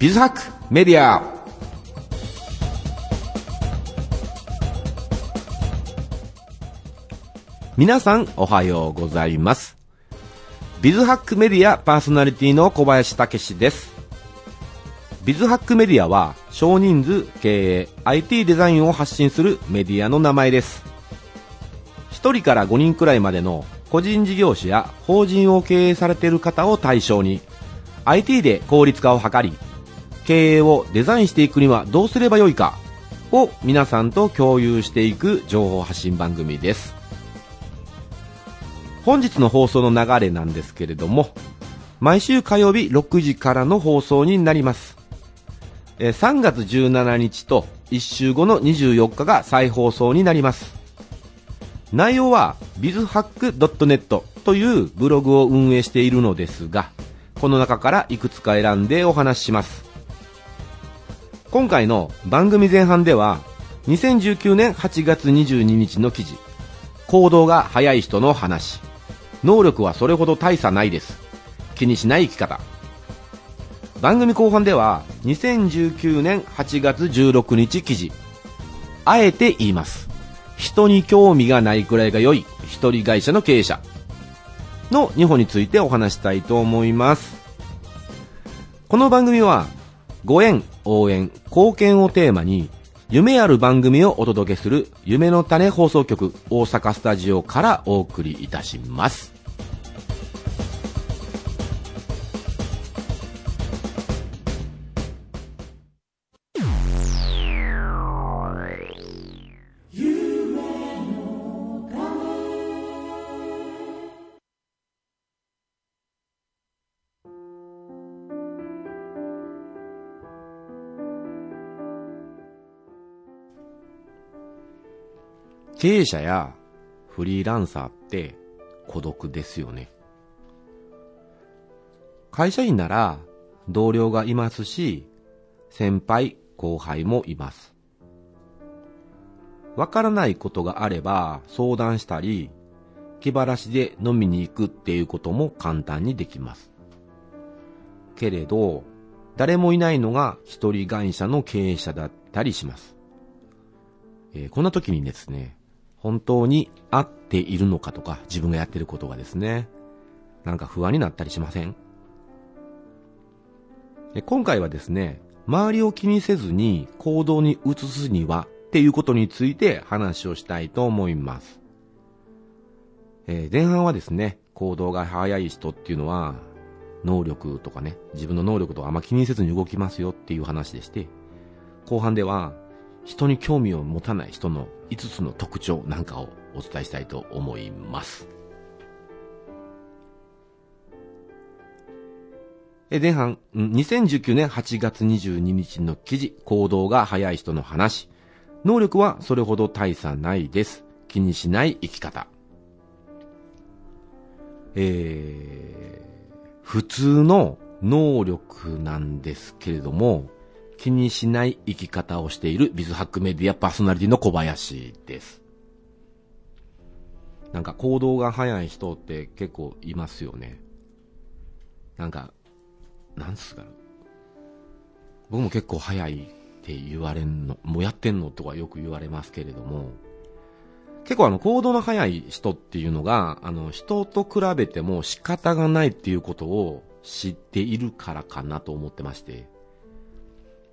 ビズハックメディア皆さんおはようございます。ビズハックメディアパーソナリティの小林武史です。ビズハックメディアは少人数経営 IT デザインを発信するメディアの名前です。1人から5人くらいまでの個人事業主や法人を経営されている方を対象に IT で効率化を図り経営をデザインしていくにはどうすればよいかを皆さんと共有していく情報発信番組です。本日の放送の流れなんですけれども毎週火曜日6時からの放送になります。3月17日と1週後の24日が再放送になります。内容は bizhack.net というブログを運営しているのですがこの中からいくつか選んでお話しします。今回の番組前半では2019年8月22日の記事行動が早い人の話能力はそれほど大差ないです気にしない生き方。番組後半では2019年8月16日記事あえて言います。人に興味がないくらいが良い一人会社の経営者の2本についてお話したいと思います。この番組はご縁応援貢献をテーマに夢ある番組をお届けする夢の種放送局大阪スタジオからお送りいたします。経営者やフリーランサーって孤独ですよね。会社員なら同僚がいますし、先輩、後輩もいます。わからないことがあれば相談したり、気晴らしで飲みに行くっていうことも簡単にできます。けれど、誰もいないのが一人会社の経営者だったりします。えー、こんな時にですね、本当に合っているのかとか、自分がやってることがですね、なんか不安になったりしません？今回はですね、周りを気にせずに行動に移すにはっていうことについて話をしたいと思います。えー、前半はですね、行動が早い人っていうのは、能力とかね、自分の能力とかあんま気にせずに動きますよっていう話でして、後半では、人に興味を持たない人の5つの特徴なんかをお伝えしたいと思います。前半、2019年8月22日の記事、行動が早い人の話。能力はそれほど大差ないです。気にしない生き方。えー、普通の能力なんですけれども、気にしない生き方をしているビズハックメディアパーソナリティの小林です。なんか行動が早い人って結構いますよね。なんか、なんすか。僕も結構早いって言われんの、もうやってんのとかよく言われますけれども、結構あの行動の早い人っていうのが、あの人と比べても仕方がないっていうことを知っているからかなと思ってまして、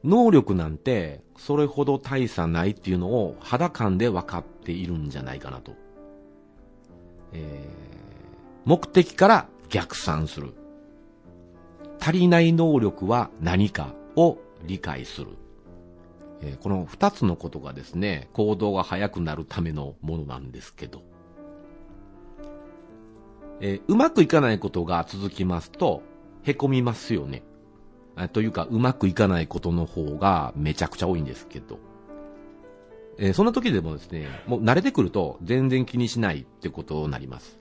能力なんてそれほど大差ないっていうのを肌感で分かっているんじゃないかなと。えー、目的から逆算する。足りない能力は何かを理解する。えー、この二つのことがですね、行動が早くなるためのものなんですけど、えー、うまくいかないことが続きますと、凹みますよね。というか、うまくいかないことの方がめちゃくちゃ多いんですけど、えー、そんな時でもですね、もう慣れてくると全然気にしないってことになります。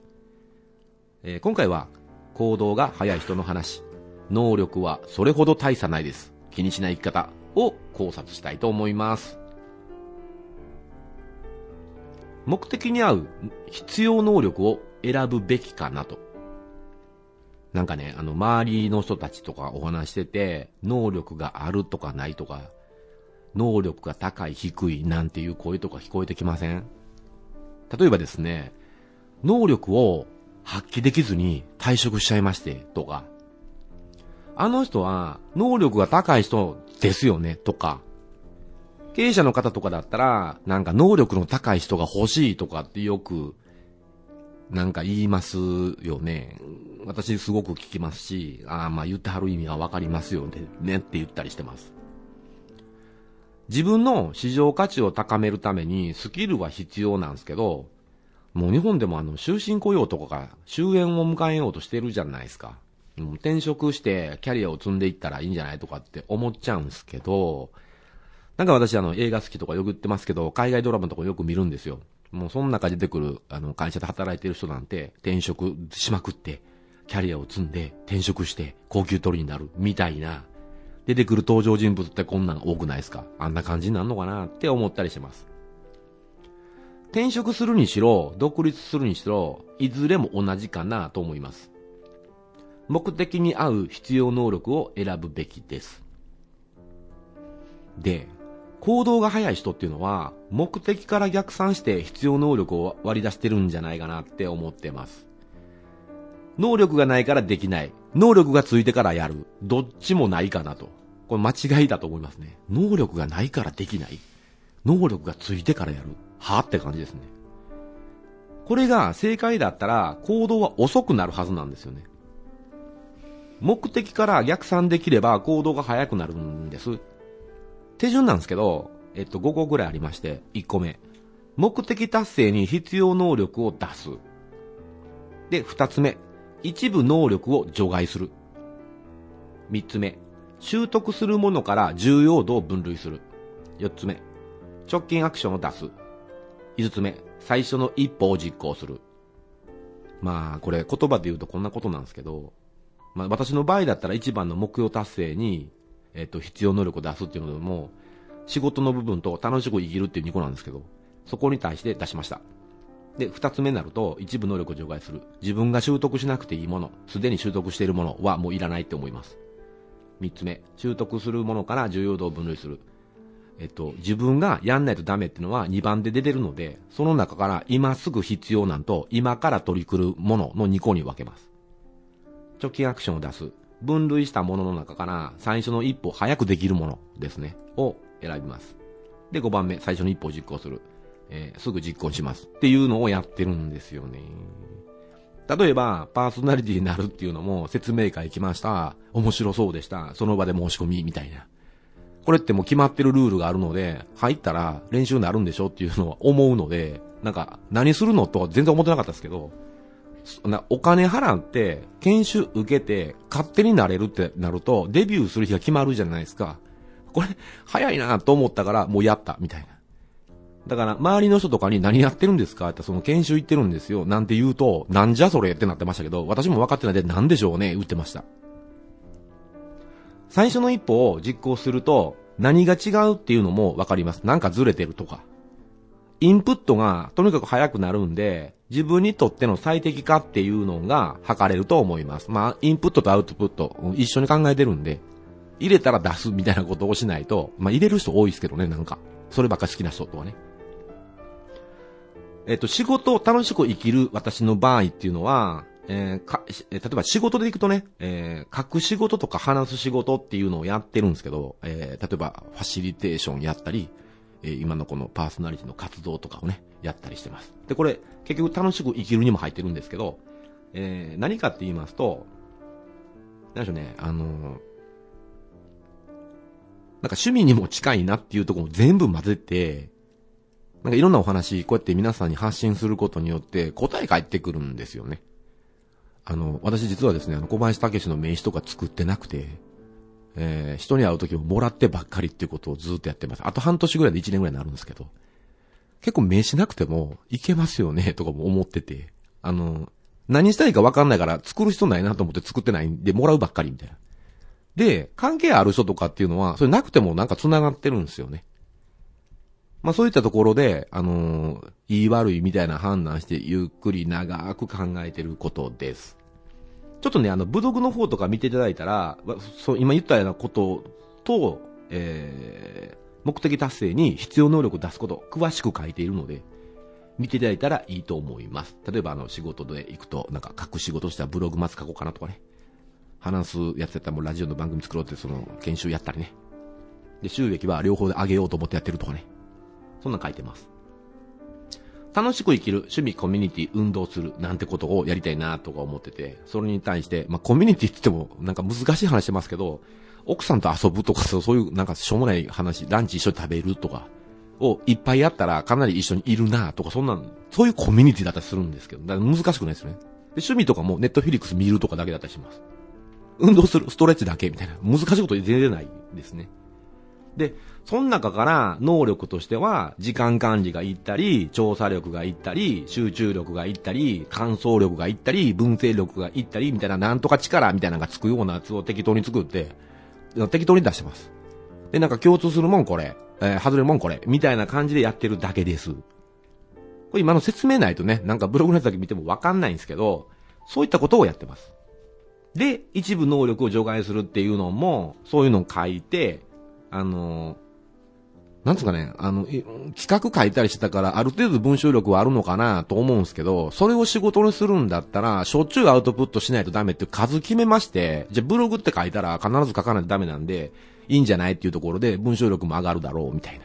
えー、今回は行動が早い人の話、能力はそれほど大差ないです。気にしない生き方を考察したいと思います。目的に合う必要能力を選ぶべきかなと。なんかね、あの、周りの人たちとかお話してて、能力があるとかないとか、能力が高い低いなんていう声とか聞こえてきません？例えばですね、能力を発揮できずに退職しちゃいましてとか、あの人は能力が高い人ですよねとか、経営者の方とかだったら、なんか能力の高い人が欲しいとかってよく、なんか言いますよね。私すごく聞きますし、ああまあ言ってはる意味はわかりますよね、って言ったりしてます。自分の市場価値を高めるためにスキルは必要なんですけど、もう日本でもあの終身雇用とかが終焉を迎えようとしてるじゃないですか。転職してキャリアを積んでいったらいいんじゃないとかって思っちゃうんですけど、なんか私あの映画好きとかよく言ってますけど、海外ドラマとかよく見るんですよ。もうその中で出てくるあの会社で働いてる人なんて転職しまくって、キャリアを積んで転職して高級取りになるみたいな、出てくる登場人物ってこんなん多くないですか？あんな感じになるのかなって思ったりします。転職するにしろ、独立するにしろ、いずれも同じかなと思います。目的に合う必要能力を選ぶべきです。で、行動が早い人っていうのは、目的から逆算して必要能力を割り出してるんじゃないかなって思ってます。能力がないからできない。能力がついてからやる。どっちもないかなと。これ間違いだと思いますね。能力がないからできない。能力がついてからやる。はって感じですね。これが正解だったら行動は遅くなるはずなんですよね。目的から逆算できれば行動が早くなるんです。手順なんですけど、えっと、5個ぐらいありまして、1個目。目的達成に必要能力を出す。で、2つ目。一部能力を除外する。3つ目。習得するものから重要度を分類する。4つ目。直近アクションを出す。5つ目。最初の一歩を実行する。まあ、これ言葉で言うとこんなことなんですけど、まあ私の場合だったら一番の目標達成にえっと、必要能力を出すっていうのでも、仕事の部分と楽しく生きるっていう2個なんですけど、そこに対して出しました。で、2つ目になると、一部能力を除外する。自分が習得しなくていいもの、すでに習得しているものはもういらないって思います。3つ目、習得するものから重要度を分類する。えっと、自分がやんないとダメっていうのは2番で出てるので、その中から今すぐ必要なんと、今から取り組むものの2個に分けます。直近アクションを出す。分類したものの中から最初の一歩早くできるものですね、を選びます。で、5番目、最初の一歩を実行する。えー、すぐ実行します。っていうのをやってるんですよね。例えば、パーソナリティになるっていうのも説明会来ました。面白そうでした。その場で申し込みみたいな。これってもう決まってるルールがあるので、入ったら練習になるんでしょっていうのは思うので、なんか何するのとは全然思ってなかったですけど、なお金払って、研修受けて、勝手になれるってなると、デビューする日が決まるじゃないですか。これ、早いなと思ったから、もうやった、みたいな。だから、周りの人とかに何やってるんですか？って、その研修行ってるんですよ。なんて言うと、なんじゃそれってなってましたけど、私も分かってないで、なんでしょうね、言ってました。最初の一歩を実行すると、何が違うっていうのも分かります。なんかずれてるとか。インプットがとにかく早くなるんで、自分にとっての最適化っていうのが測れると思います。まあ、インプットとアウトプット、一緒に考えてるんで、入れたら出すみたいなことをしないと、まあ、入れる人多いですけどね、なんか。そればっか好きな人とはね。えっと、仕事を楽しく生きる私の場合っていうのは、えー、か、例えば仕事で行くとね、えー、書く仕事とか話す仕事っていうのをやってるんですけど、えー、例えばファシリテーションやったり、え今のこのパーソナリティの活動とかをね、やったりしてます。で、これ、結局楽しく生きるにも入ってるんですけど、えー、何かって言いますと、何でしょうね、あのー、なんか趣味にも近いなっていうところも全部混ぜて、なんかいろんなお話、こうやって皆さんに発信することによって答え返ってくるんですよね。あの、私実はですね、あの、小林武史の名刺とか作ってなくて、えー、人に会う時ももらってばっかりっていうことをずっとやってます。あと半年ぐらいで1年ぐらいになるんですけど、結構名刺なくてもいけますよね、とかも思ってて、あの、何したいかわかんないから作る必要ないなと思って作ってないんで、もらうばっかりみたいな。で、関係ある人とかっていうのは、それなくてもなんか繋がってるんですよね。まあそういったところで、あのー、いい悪いみたいな判断してゆっくり長く考えてることです。ちょっとね、あの、ブログの方とか見ていただいたら、そう今言ったようなことと、えー、目的達成に必要能力を出すこと、詳しく書いているので、見ていただいたらいいと思います。例えば、あの、仕事で行くと、なんか、書く仕事したらブログまず書こうかなとかね。話すやつやったらもうラジオの番組作ろうって、その、研修やったりね。で、収益は両方で上げようと思ってやってるとかね。そんなん書いてます。楽しく生きる、趣味、コミュニティ、運動する、なんてことをやりたいなとか思ってて、それに対して、まあ、コミュニティって言っても、なんか難しい話してますけど、奥さんと遊ぶとか、そういうなんかしょうもない話、ランチ一緒に食べるとか、をいっぱいやったらかなり一緒にいるなとか、そんな、そういうコミュニティだったりするんですけど、だから難しくないですね。で、趣味とかもネットフィリックス見るとかだけだったりします。運動する、ストレッチだけみたいな、難しいこと全然ないですね。で、その中から能力としては、時間管理がいったり、調査力がいったり、集中力がいったり、感想力がいったり、文静力がいったり、みたいな、なんとか力みたいなのがつくようなやつを適当に作って、適当に出してます。で、なんか共通するもんこれ、えー、外れるもんこれ、みたいな感じでやってるだけです。これ今の説明ないとね、なんかブログのやつだけ見てもわかんないんですけど、そういったことをやってます。で、一部能力を除外するっていうのも、そういうのを書いて、あのーなんつうかね、あの、企画書いたりしてたから、ある程度文章力はあるのかなと思うんですけど、それを仕事にするんだったら、しょっちゅうアウトプットしないとダメって数決めまして、じゃあブログって書いたら必ず書かないとダメなんで、いいんじゃないっていうところで文章力も上がるだろう、みたいな。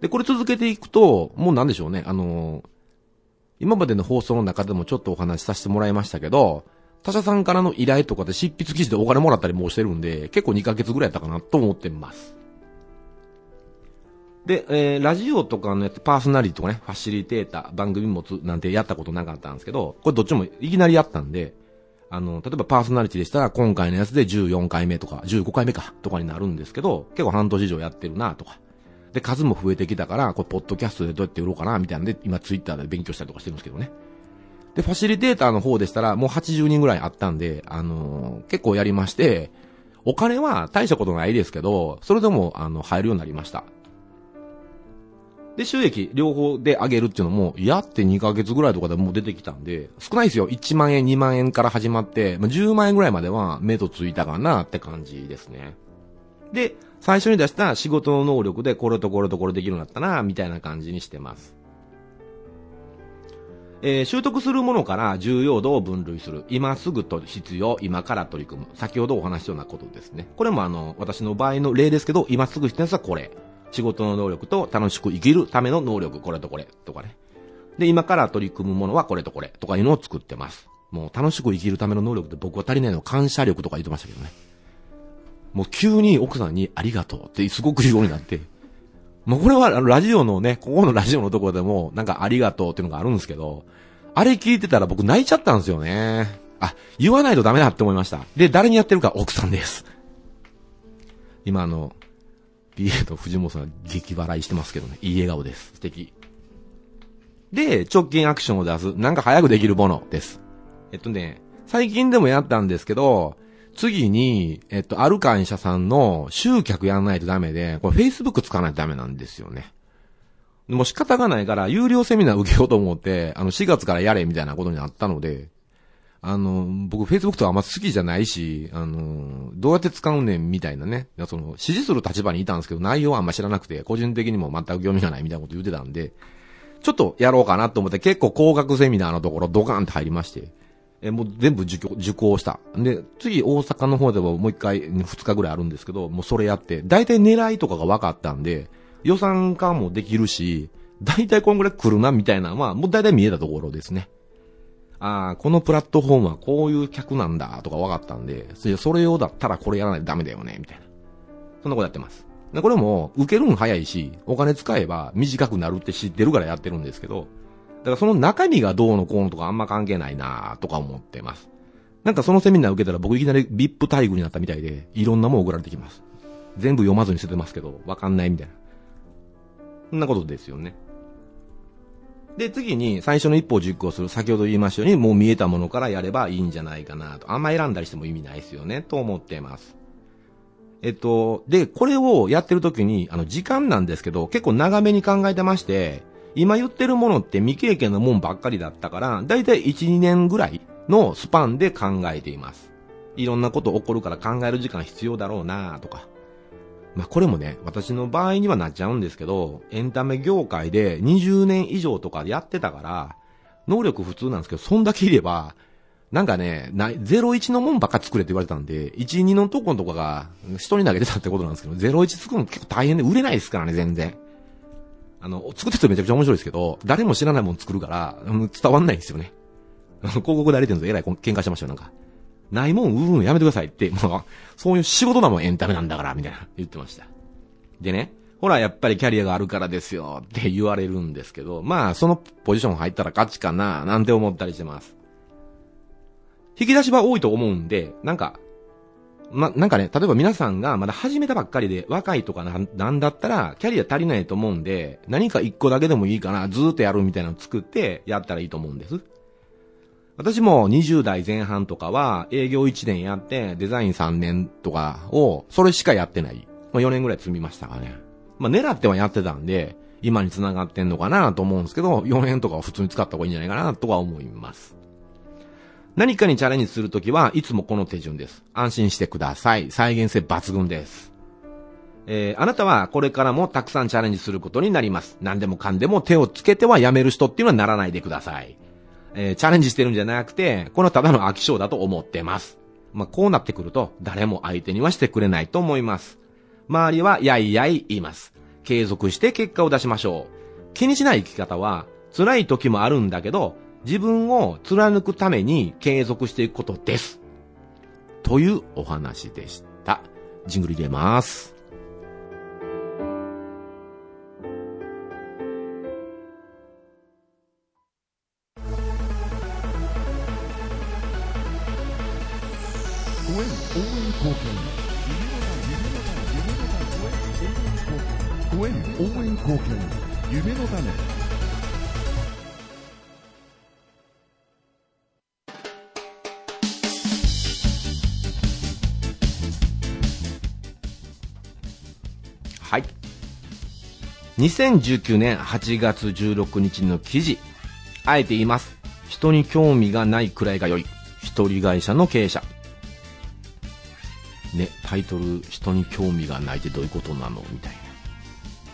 で、これ続けていくと、もうなんでしょうね、あの今までの放送の中でもちょっとお話しさせてもらいましたけど、他社さんからの依頼とかで執筆記事でお金もらったりもしてるんで、結構2ヶ月ぐらいやったかなと思ってます。で、えー、ラジオとかのやつ、パーソナリティとかね、ファシリテーター、番組持つなんてやったことなかったんですけど、これどっちもいきなりやったんで、あの、例えばパーソナリティでしたら、今回のやつで14回目とか、15回目か、とかになるんですけど、結構半年以上やってるなとか。で、数も増えてきたから、これ、ポッドキャストでどうやって売ろうかな、みたいなんで、今ツイッターで勉強したりとかしてるんですけどね。で、ファシリテーターの方でしたら、もう80人ぐらいあったんで、あのー、結構やりまして、お金は大したことないですけど、それでも、あの、入るようになりました。で、収益両方で上げるっていうのも、やって2ヶ月ぐらいとかでもう出てきたんで、少ないですよ。1万円、2万円から始まって、まあ、10万円ぐらいまでは目とついたかなって感じですね。で、最初に出した仕事の能力でこれとこれとこれできるようになったな、みたいな感じにしてます。えー、習得するものから重要度を分類する。今すぐと必要、今から取り組む。先ほどお話したようなことですね。これもあの、私の場合の例ですけど、今すぐ必要なやつはこれ。仕事の能力と楽しく生きるための能力、これとこれとかね。で、今から取り組むものはこれとこれとかいうのを作ってます。もう楽しく生きるための能力って僕は足りないの感謝力とか言ってましたけどね。もう急に奥さんにありがとうってすごく言うようになって、もうこれはラジオのね、ここのラジオのところでもなんかありがとうっていうのがあるんですけど、あれ聞いてたら僕泣いちゃったんですよね。あ、言わないとダメだって思いました。で、誰にやってるか奥さんです。今あの、PA と藤本さん激笑いしてますけどね。いい笑顔です。素敵。で、直近アクションを出す。なんか早くできるものです。えっとね、最近でもやったんですけど、次に、えっと、ある会社さんの集客やんないとダメで、これ Facebook 使わないとダメなんですよね。もう仕方がないから、有料セミナー受けようと思って、あの、4月からやれみたいなことになったので、あの、僕、Facebook とかあんま好きじゃないし、あの、どうやって使うねんみたいなね。その、支持する立場にいたんですけど、内容はあんま知らなくて、個人的にも全く興味がないみたいなこと言ってたんで、ちょっとやろうかなと思って結構高額セミナーのところドカーンって入りまして、え、もう全部受受講した。で、次大阪の方ではもう一回、二日ぐらいあるんですけど、もうそれやって、大体狙いとかが分かったんで、予算化もできるし、大体こんぐらい来るなみたいなのは、もう大体見えたところですね。ああ、このプラットフォームはこういう客なんだとか分かったんで、それ用だったらこれやらないとダメだよね、みたいな。そんなことやってます。でこれも、受けるん早いし、お金使えば短くなるって知ってるからやってるんですけど、だからその中身がどうのこうのとかあんま関係ないなとか思ってます。なんかそのセミナー受けたら僕いきなり VIP 待遇になったみたいで、いろんなもん送られてきます。全部読まずに捨ててますけど、わかんないみたいな。そんなことですよね。で、次に最初の一歩を実行する。先ほど言いましたように、もう見えたものからやればいいんじゃないかなと。あんま選んだりしても意味ないですよね、と思っています。えっと、で、これをやってる時に、あの、時間なんですけど、結構長めに考えてまして、今言ってるものって未経験のもんばっかりだったから、だいたい1、2年ぐらいのスパンで考えています。いろんなこと起こるから考える時間必要だろうなとか。まあこれもね、私の場合にはなっちゃうんですけど、エンタメ業界で20年以上とかやってたから、能力普通なんですけど、そんだけいれば、なんかね、ない、01のもんばっか作れって言われたんで、1、2のとことかが人に投げてたってことなんですけど、01作るの結構大変で売れないですからね、全然。あの、作ってるとめちゃくちゃ面白いですけど、誰も知らないもん作るから、伝わんないんですよね。広告代理店とえらい喧嘩してましたよ、なんか。ないもん売るのやめてくださいって、もう、そういう仕事だもんエンタメなんだから、みたいな言ってました。でね、ほら、やっぱりキャリアがあるからですよって言われるんですけど、まあ、そのポジション入ったら勝ちかな、なんて思ったりしてます。引き出しは多いと思うんで、なんか、ま、なんかね、例えば皆さんがまだ始めたばっかりで若いとかななんだったら、キャリア足りないと思うんで、何か一個だけでもいいかな、ずーっとやるみたいなのを作ってやったらいいと思うんです。私も20代前半とかは営業1年やってデザイン3年とかをそれしかやってない。まあ、4年ぐらい積みましたかね。まあ、狙ってはやってたんで、今に繋がってんのかなと思うんですけど、4年とかは普通に使った方がいいんじゃないかなとは思います。何かにチャレンジするときはいつもこの手順です。安心してください。再現性抜群です。えー、あなたはこれからもたくさんチャレンジすることになります。何でもかんでも手をつけてはやめる人っていうのはならないでください。えー、チャレンジしてるんじゃなくて、このただの飽き性だと思ってます。まあ、こうなってくると、誰も相手にはしてくれないと思います。周りはやいやい言います。継続して結果を出しましょう。気にしない生き方は、辛い時もあるんだけど、自分を貫くために継続していくことです。というお話でした。ジングル入れます。貢献応援応援貢献夢の種はい。2019年8月16日の記事。あえて言います。人に興味がないくらいが良い。一人会社の経営者。ね、タイトル、人に興味がないってどういうことなの？みたいな。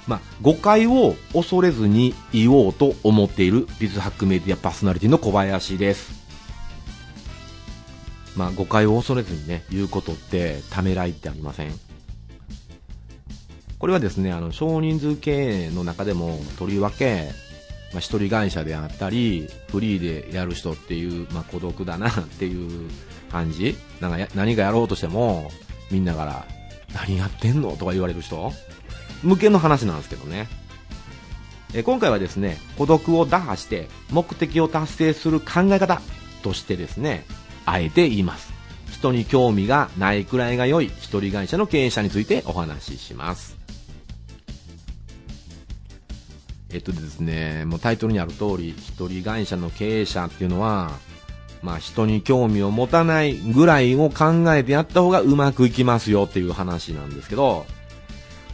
まあ、誤解を恐れずに言おうと思っているビズハックメディアパーソナリティの小林です。まあ、誤解を恐れずにね、言うことってためらいってありませんこれはですね、あの、少人数経営の中でも、とりわけ、まあ、一人会社であったり、フリーでやる人っていう、まあ、孤独だなっていう感じなんか何かやろうとしても、みんなから、何やってんの？とか言われる人？向けの話なんですけどね。え今回はですね、孤独を打破して目的を達成する考え方としてですね、あえて言います。人に興味がないくらいが良い一人会社の経営者についてお話しします。えっとですね、もうタイトルにある通り、一人会社の経営者っていうのは、まあ人に興味を持たないぐらいを考えてやった方がうまくいきますよっていう話なんですけど、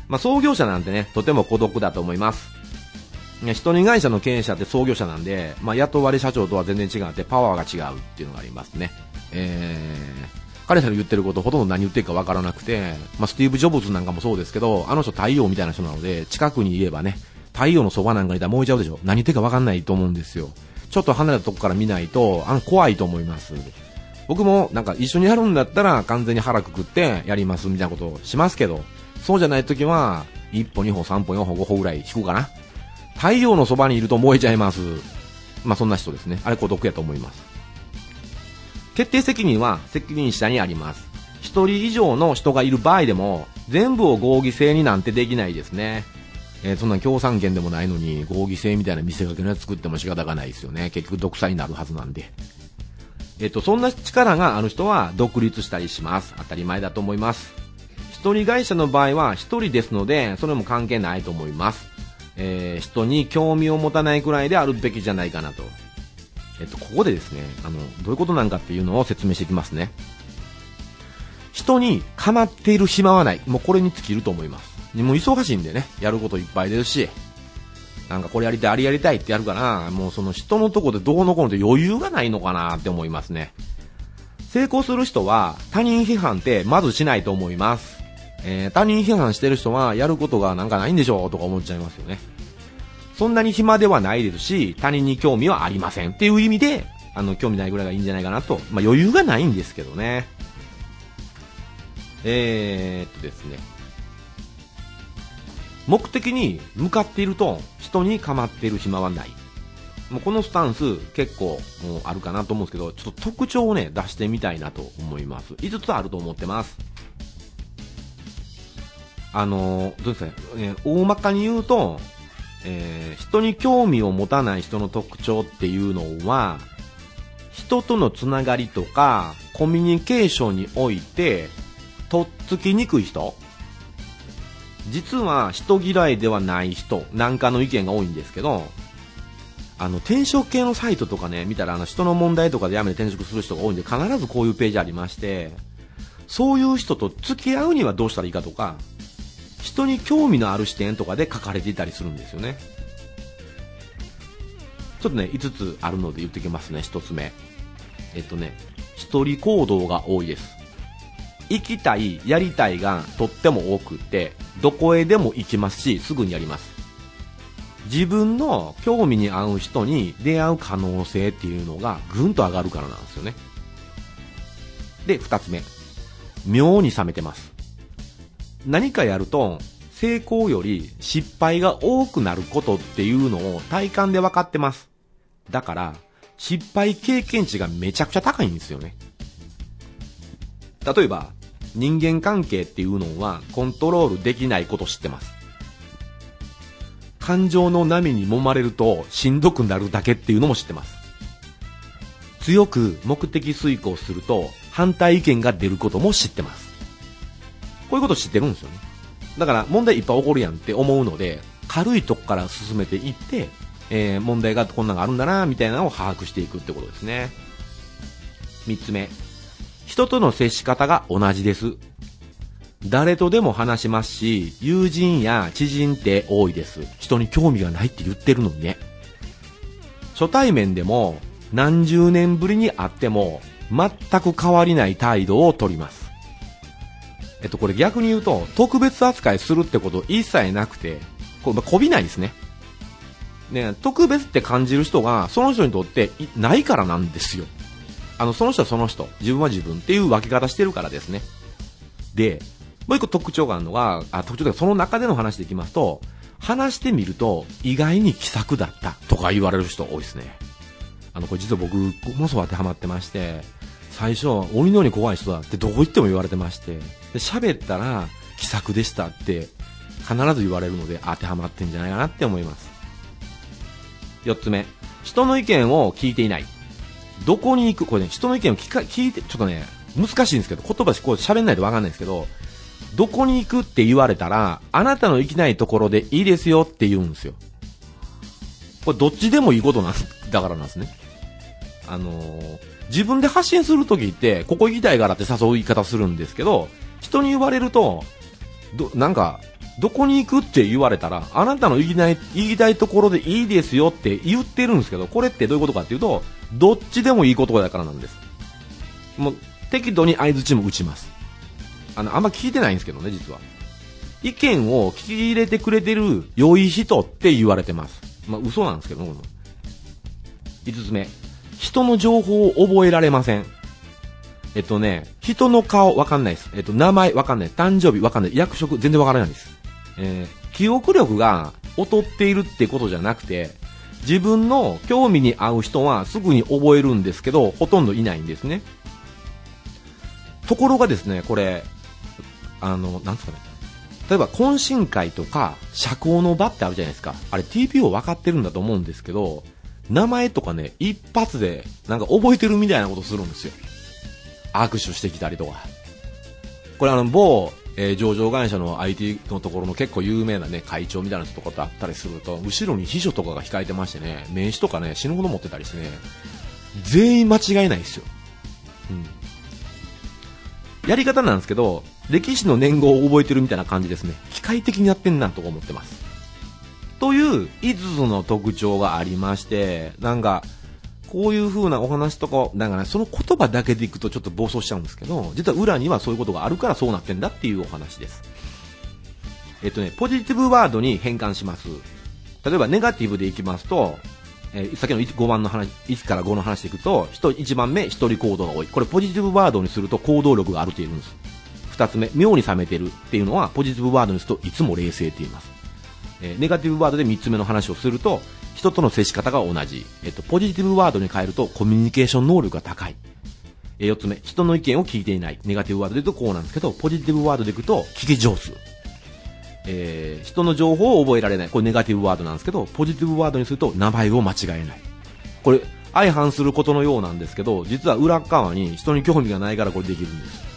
まあ創業者なんてね、とても孤独だと思います。一人会社の経営者って創業者なんで、まあ雇われ社長とは全然違ってパワーが違うっていうのがありますね。えー、彼らの言ってることほとんど何言ってるかわからなくて、まあスティーブ・ジョブズなんかもそうですけど、あの人太陽みたいな人なので、近くにいればね、太陽のそばなんかにいたら燃えちゃうでしょ何言ってるか分かんないと思うんですよ。ちょっと離れたとこから見ないと、あの、怖いと思います。僕もなんか一緒にやるんだったら完全に腹くくってやりますみたいなことをしますけど、そうじゃない時は、1歩、2歩、3歩、4歩、5歩ぐらい引くかな。太陽のそばにいると燃えちゃいます。まあそんな人ですね。あれ孤独やと思います。決定責任は責任者にあります。一人以上の人がいる場合でも、全部を合議制になんてできないですね。えー、そんな共産権でもないのに合議制みたいな見せかけのやつ作っても仕方がないですよね。結局独裁になるはずなんで。えっ、と、そんな力がある人は独立したりします。当たり前だと思います。一人会社の場合は一人ですので、それも関係ないと思います。えー、人に興味を持たないくらいであるべきじゃないかなと。えっと、ここでですね、あの、どういうことなんかっていうのを説明していきますね。人に構っている暇はない。もうこれに尽きると思います。もう忙しいんでね、やることいっぱいですし、なんかこれやりたい、あれやりたいってやるから、もうその人のとこでどうのこうのって余裕がないのかなって思いますね。成功する人は他人批判ってまずしないと思います。えー、他人批判してる人はやることがなんかないんでしょうとか思っちゃいますよね。そんなに暇ではないですし、他人に興味はありませんっていう意味で、あの、興味ないぐらいがいいんじゃないかなと。まあ、余裕がないんですけどね。えー、っとですね。目的に向かっていると人に構っている暇はない。もうこのスタンス結構もうあるかなと思うんですけど、ちょっと特徴をね、出してみたいなと思います。5つあると思ってます。あのどうですかね、えー、大まかに言うと、えー、人に興味を持たない人の特徴っていうのは、人とのつながりとか、コミュニケーションにおいて、とっつきにくい人実は人嫌いではない人なんかの意見が多いんですけど、あの、転職系のサイトとかね、見たらあの人の問題とかで辞めて転職する人が多いんで、必ずこういうページありまして、そういう人と付き合うにはどうしたらいいかとか、人に興味のある視点とかで書かれていたりするんですよね。ちょっとね、5つあるので言ってきますね、1つ目。えっとね、一人行動が多いです。行きたい、やりたいがとっても多くて、どこへでも行きますし、すぐにやります。自分の興味に合う人に出会う可能性っていうのがぐんと上がるからなんですよね。で、二つ目。妙に冷めてます。何かやると、成功より失敗が多くなることっていうのを体感で分かってます。だから、失敗経験値がめちゃくちゃ高いんですよね。例えば、人間関係っていうのはコントロールできないこと知ってます。感情の波に揉まれるとしんどくなるだけっていうのも知ってます。強く目的遂行すると反対意見が出ることも知ってます。こういうこと知ってるんですよね。だから問題いっぱい起こるやんって思うので、軽いとこから進めていって、えー、問題がこんなのがあるんだなみたいなのを把握していくってことですね。三つ目。人との接し方が同じです。誰とでも話しますし、友人や知人って多いです。人に興味がないって言ってるのにね。初対面でも何十年ぶりに会っても全く変わりない態度をとります。えっと、これ逆に言うと、特別扱いするってこと一切なくて、これ、こびないですね。ね、特別って感じる人が、その人にとってないからなんですよ。あの、その人はその人、自分は自分っていう分け方してるからですね。で、もう一個特徴があるのが、あ特徴がその中での話でいきますと、話してみると意外に気さくだったとか言われる人多いですね。あの、これ実は僕もそう当てはまってまして、最初、鬼のように怖い人だってどこ行っても言われてまして、で、喋ったら気さくでしたって必ず言われるので当てはまってんじゃないかなって思います。4つ目、人の意見を聞いていない。どこに行く、これね、人の意見を聞か聞いて、ちょっとね、難しいんですけど、言葉しこう喋んないとわかんないんですけど、どこに行くって言われたら、あなたの行きないところでいいですよって言うんですよ。これどっちでもいいことなんだからなんですね。あのー、自分で発信するときって、ここ行きたいからって誘う言い方するんですけど、人に言われると、ど、なんか、どこに行くって言われたら、あなたの行きない、行きたいところでいいですよって言ってるんですけど、これってどういうことかっていうと、どっちでもいいことだからなんです。もう、適度に合図も打ちます。あの、あんま聞いてないんですけどね、実は。意見を聞き入れてくれてる良い人って言われてます。まあ、嘘なんですけども。5つ目。人の情報を覚えられません。えっとね、人の顔わかんないです。えっと、名前わかんない。誕生日わかんない。役職全然わからないです。えー、記憶力が劣っているってことじゃなくて、自分の興味に合う人はすぐに覚えるんですけど、ほとんどいないんですね。ところがですね、これ、あの、なんですかね。例えば懇親会とか社交の場ってあるじゃないですか。あれ TPO 分かってるんだと思うんですけど、名前とかね、一発でなんか覚えてるみたいなことするんですよ。握手してきたりとか。これあの、某えー、上場会社の IT のところの結構有名なね、会長みたいな人とかとあったりすると、後ろに秘書とかが控えてましてね、名刺とかね、死ぬほど持ってたりしてね、全員間違いないですよ。うん。やり方なんですけど、歴史の年号を覚えてるみたいな感じですね。機械的にやってんなと思ってます。という5つの特徴がありまして、なんか、こういう風なお話とかなんかね、その言葉だけでいくとちょっと暴走しちゃうんですけど、実は裏にはそういうことがあるからそうなってんだっていうお話です。えっとね、ポジティブワードに変換します。例えばネガティブでいきますと、えー、先の5番の話、1から5の話でいくと、1番目、1人行動が多い。これポジティブワードにすると行動力があるって言うんです。2つ目、妙に冷めてるっていうのは、ポジティブワードにするといつも冷静って言います。えー、ネガティブワードで3つ目の話をすると、人との接し方が同じ。えっと、ポジティブワードに変えると、コミュニケーション能力が高い。えー、4つ目、人の意見を聞いていない。ネガティブワードで言うとこうなんですけど、ポジティブワードでいくと、聞き上手。えー、人の情報を覚えられない。これネガティブワードなんですけど、ポジティブワードにすると、名前を間違えない。これ、相反することのようなんですけど、実は裏側に人に興味がないからこれできるんです。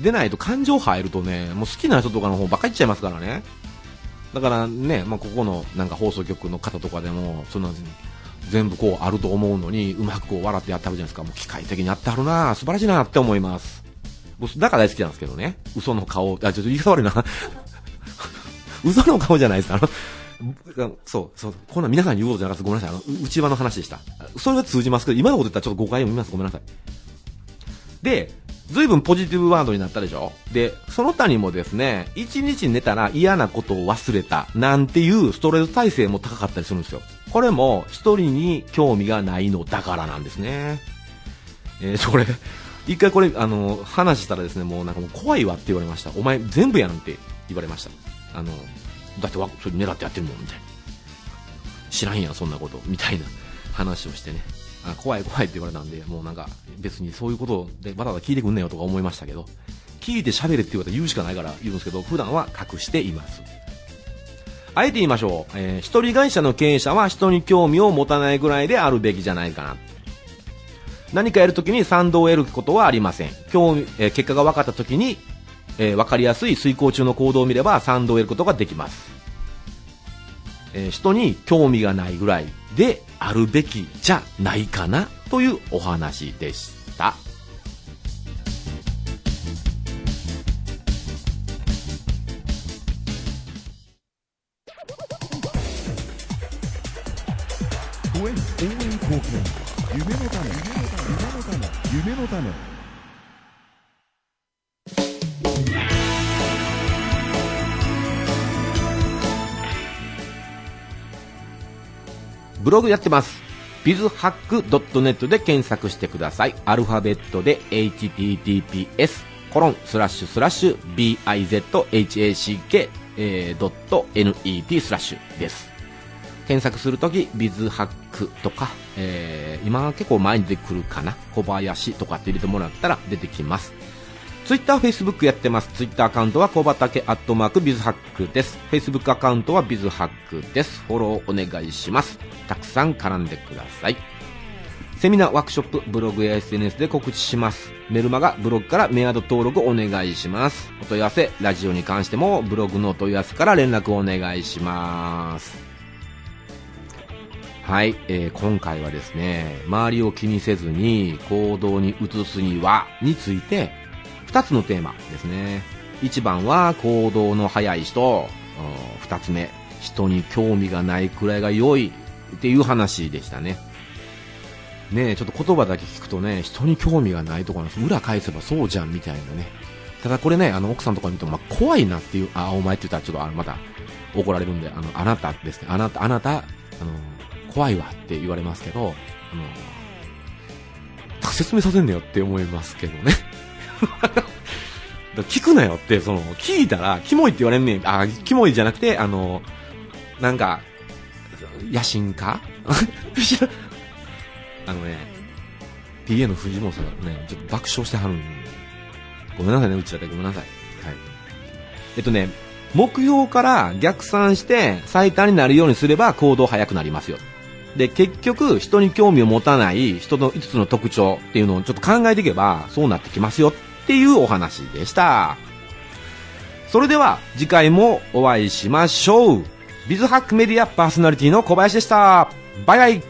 でないと感情入るとね、もう好きな人とかの方ばっかりっちゃいますからね。だからね、まあ、ここのなんか放送局の方とかでも、そんなに全部こうあると思うのに、うまくこう笑ってやってはるじゃないですか。もう機械的にやってはるな素晴らしいなって思います僕。だから大好きなんですけどね。嘘の顔、あ、ちょっと言い方悪いな。嘘の顔じゃないですか。あの、そう、そう、こんな皆さんに言うことじゃなくてごめんなさい。あの、内輪の話でした。それが通じますけど、今のこと言ったらちょっと誤解を見ます。ごめんなさい。で、ずいぶんポジティブワードになったでしょ？で、その他にもですね、一日寝たら嫌なことを忘れたなんていうストレス耐性も高かったりするんですよ。これも一人に興味がないのだからなんですね。えー、これ、一回これ、あの、話したらですね、もうなんかもう怖いわって言われました。お前全部やんって言われました。あの、だってわ、それ狙ってやってるもん、みたいな。知らんやん、そんなこと、みたいな話をしてね。怖い怖いって言われたんで、もうなんか別にそういうことでわざわざ聞いてくんねよとか思いましたけど、聞いて喋れって言われたら言うしかないから言うんですけど、普段は隠しています。あえて言いましょう。えー、一人会社の経営者は人に興味を持たないぐらいであるべきじゃないかな。何かやるときに賛同を得ることはありません。興味、えー、結果が分かったときに、えー、分かりやすい遂行中の行動を見れば賛同を得ることができます。えー、人に興味がないぐらいであるべきじゃないかなというお話でした。ブログやってます。bizhack.net で検索してください。アルファベットで https コロンスラッシュスラッシュ bizhack.net スラッシュです。検索するとき、ビズハックとか、えー、今結構前に出てくるかな、小林とかって入れてもらったら出てきます。ツイッター、フェイスブックやってます。ツイッターアカウントは小畑アットマークビズハックです。フェイスブックアカウントはビズハックです。フォローお願いします。たくさん絡んでください。セミナー、ワークショップ、ブログや SNS で告知します。メルマガ、ブログからメアド登録お願いします。お問い合わせ、ラジオに関してもブログのお問い合わせから連絡お願いします。はい、えー、今回はですね、周りを気にせずに行動に移すにはについて2つのテーマですね。1番は行動の早い人、2つ目、人に興味がないくらいが良いっていう話でしたね。ねえちょっと言葉だけ聞くとね、人に興味がないところ裏返せばそうじゃんみたいなね。ただこれね、あの奥さんとか見ると、まあ、怖いなっていう、あ、お前って言ったらちょっとあまた怒られるんで、あの、あなたですね、あなた、あなた、あの、怖いわって言われますけど、あの、説明させんねよって思いますけどね。聞くなよって、その、聞いたら、キモいって言われんねん。あ、キモいじゃなくて、あの、なんか、野心家？あのね、PA の藤本さんがね、ちょっと爆笑してはるんごめんなさいね、うちだってごめんなさい。はい。えっとね、目標から逆算して最短になるようにすれば行動早くなりますよ。で、結局、人に興味を持たない人の5つの特徴っていうのをちょっと考えていけば、そうなってきますよっていうお話でした。それでは、次回もお会いしましょう。ビズハックメディアパーソナリティの小林でした。バイバイ